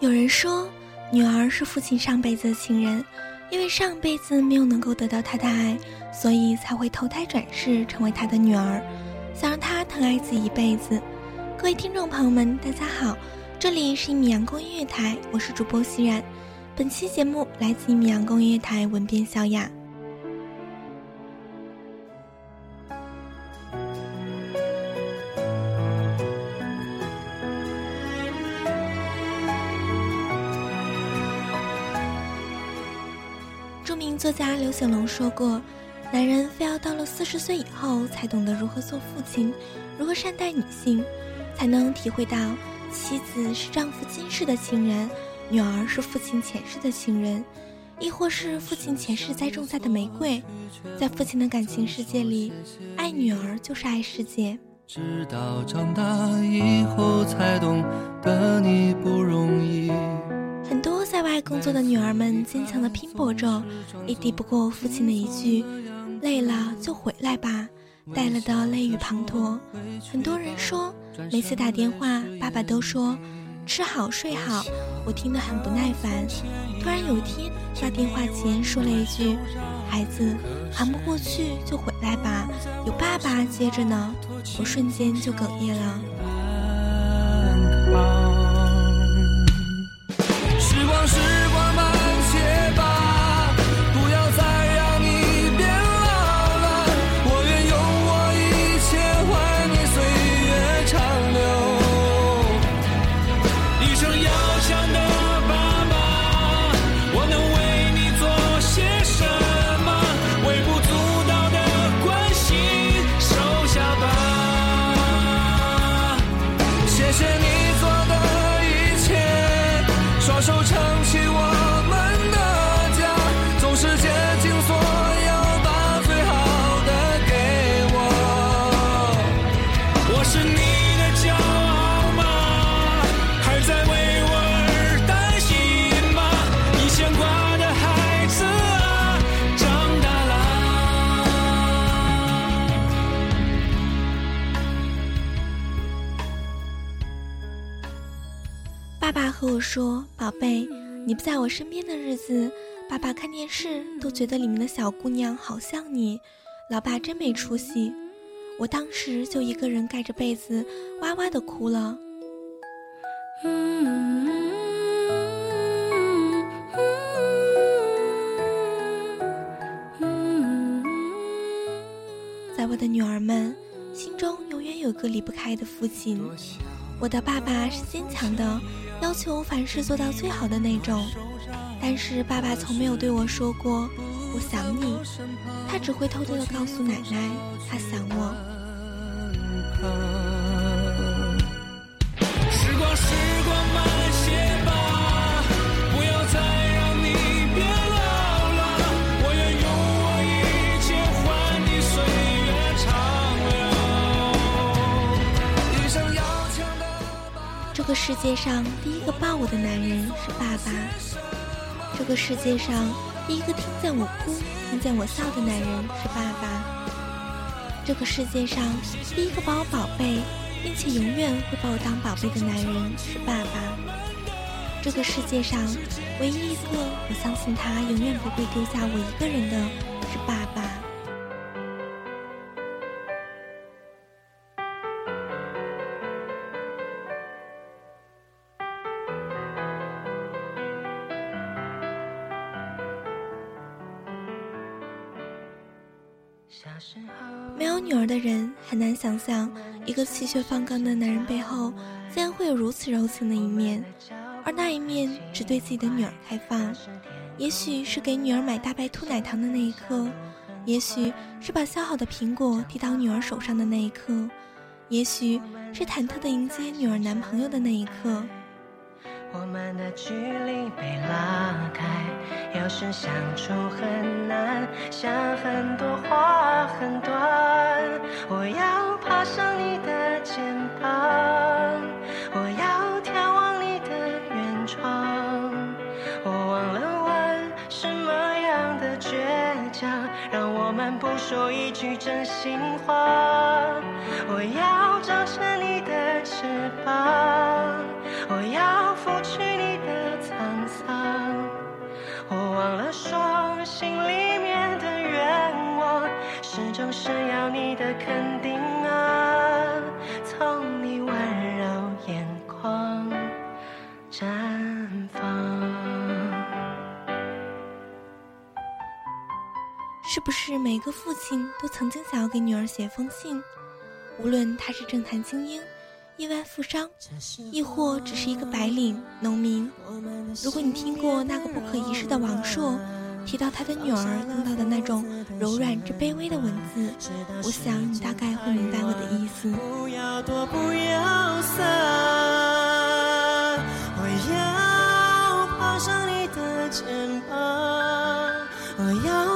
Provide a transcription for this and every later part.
有人说，女儿是父亲上辈子的情人，因为上辈子没有能够得到他的爱，所以才会投胎转世成为他的女儿，想让他疼爱自己一辈子。各位听众朋友们，大家好，这里是一米阳光音乐台，我是主播熙然。本期节目来自一米阳光音乐台文编小雅。作家刘显龙说过：“男人非要到了四十岁以后，才懂得如何做父亲，如何善待女性，才能体会到妻子是丈夫今世的情人，女儿是父亲前世的情人，亦或是父亲前世栽种下的玫瑰。在父亲的感情世界里，爱女儿就是爱世界。直到长大以后才懂得你不容易。”很多在外工作的女儿们坚强的拼搏着，也抵不过父亲的一句“累了就回来吧”，带了的泪雨滂沱。很多人说，每次打电话，爸爸都说“吃好睡好”，我听得很不耐烦。突然有一天，挂电话前说了一句：“孩子，扛不过去就回来吧，有爸爸接着呢。”我瞬间就哽咽了。说：“宝贝，你不在我身边的日子，爸爸看电视都觉得里面的小姑娘好像你，老爸真没出息。”我当时就一个人盖着被子，哇哇的哭了。在我的女儿们心中，永远有个离不开的父亲。我的爸爸是坚强的，要求凡事做到最好的那种。但是爸爸从没有对我说过“我想你”，他只会偷偷的告诉奶奶他想我。世界上第一个抱我的男人是爸爸，这个世界上第一个听见我哭、听见我笑的男人是爸爸，这个世界上第一个把我宝贝，并且永远会把我当宝贝的男人是爸爸，这个世界上唯一一个我相信他永远不会丢下我一个人的是爸爸。想象，一个气血方刚的男人背后，竟然会有如此柔情的一面，而那一面只对自己的女儿开放。也许是给女儿买大白兔奶糖的那一刻，也许是把削好的苹果递到女儿手上的那一刻，也许是忐忑的迎接女儿男朋友的那一刻。我们的距离被拉开，有时相处很难，想很多话很短。我要爬上你的肩膀，我要眺望你的远窗。我忘了问什么样的倔强，让我们不说一句真心话。我要长成你是不是每个父亲都曾经想要给女儿写封信？无论他是政坛精英、亿万富商，亦或只是一个白领农民。如果你听过那个不可一世的王朔提到他的女儿用到的那种柔软之卑微的文字，我想你大概会明白我的意思。不要躲，不要散，我要爬上你的肩膀，我要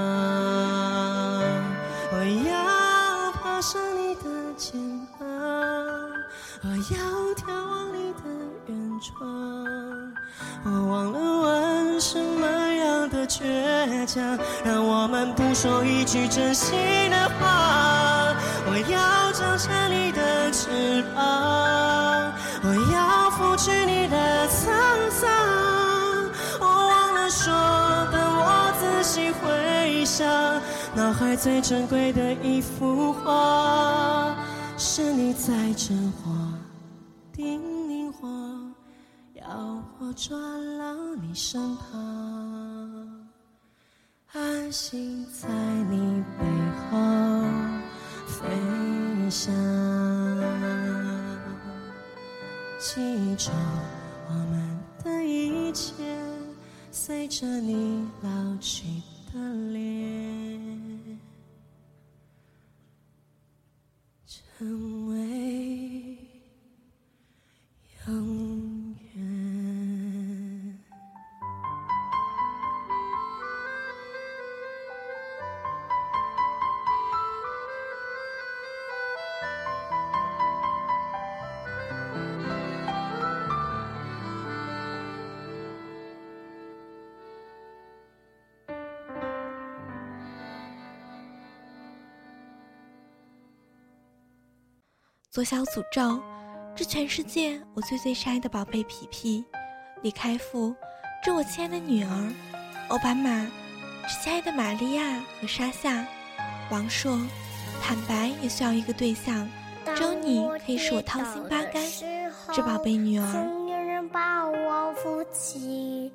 我要眺望你的远窗。我忘了问什么样的倔强，让我们不说一句真心的话。我要长成你的翅膀，我要拂去你的沧桑。我忘了说，当我仔细回想，脑海最珍贵的一幅画，是你在真话叮咛我。要我抓牢你身旁，安心在你背后飞翔。记住我们的一切，随着你老去的脸，成左小诅咒，这全世界我最最深爱的宝贝皮皮，李开复，这我亲爱的女儿，奥巴马，这亲爱的玛利亚和莎夏，王朔，坦白也需要一个对象，只有你可以使我掏心扒肝，这宝贝女儿。把我扶起，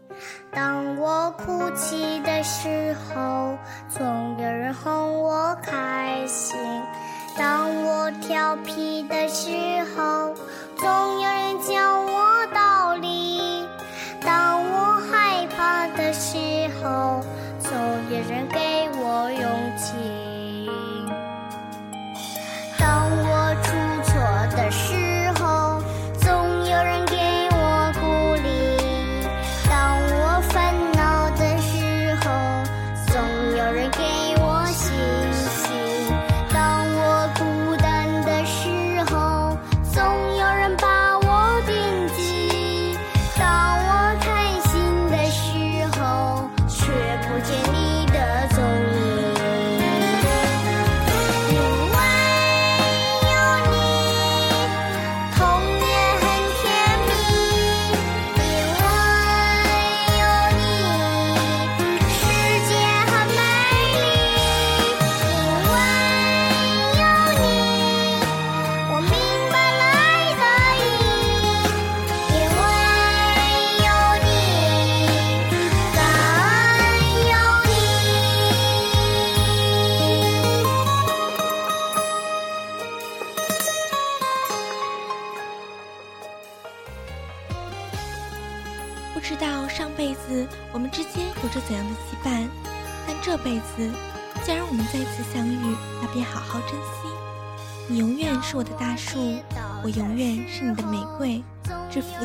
当我哭泣的时候，总有人哄我开心；当我调皮的时候，总有人教我的玫瑰，致父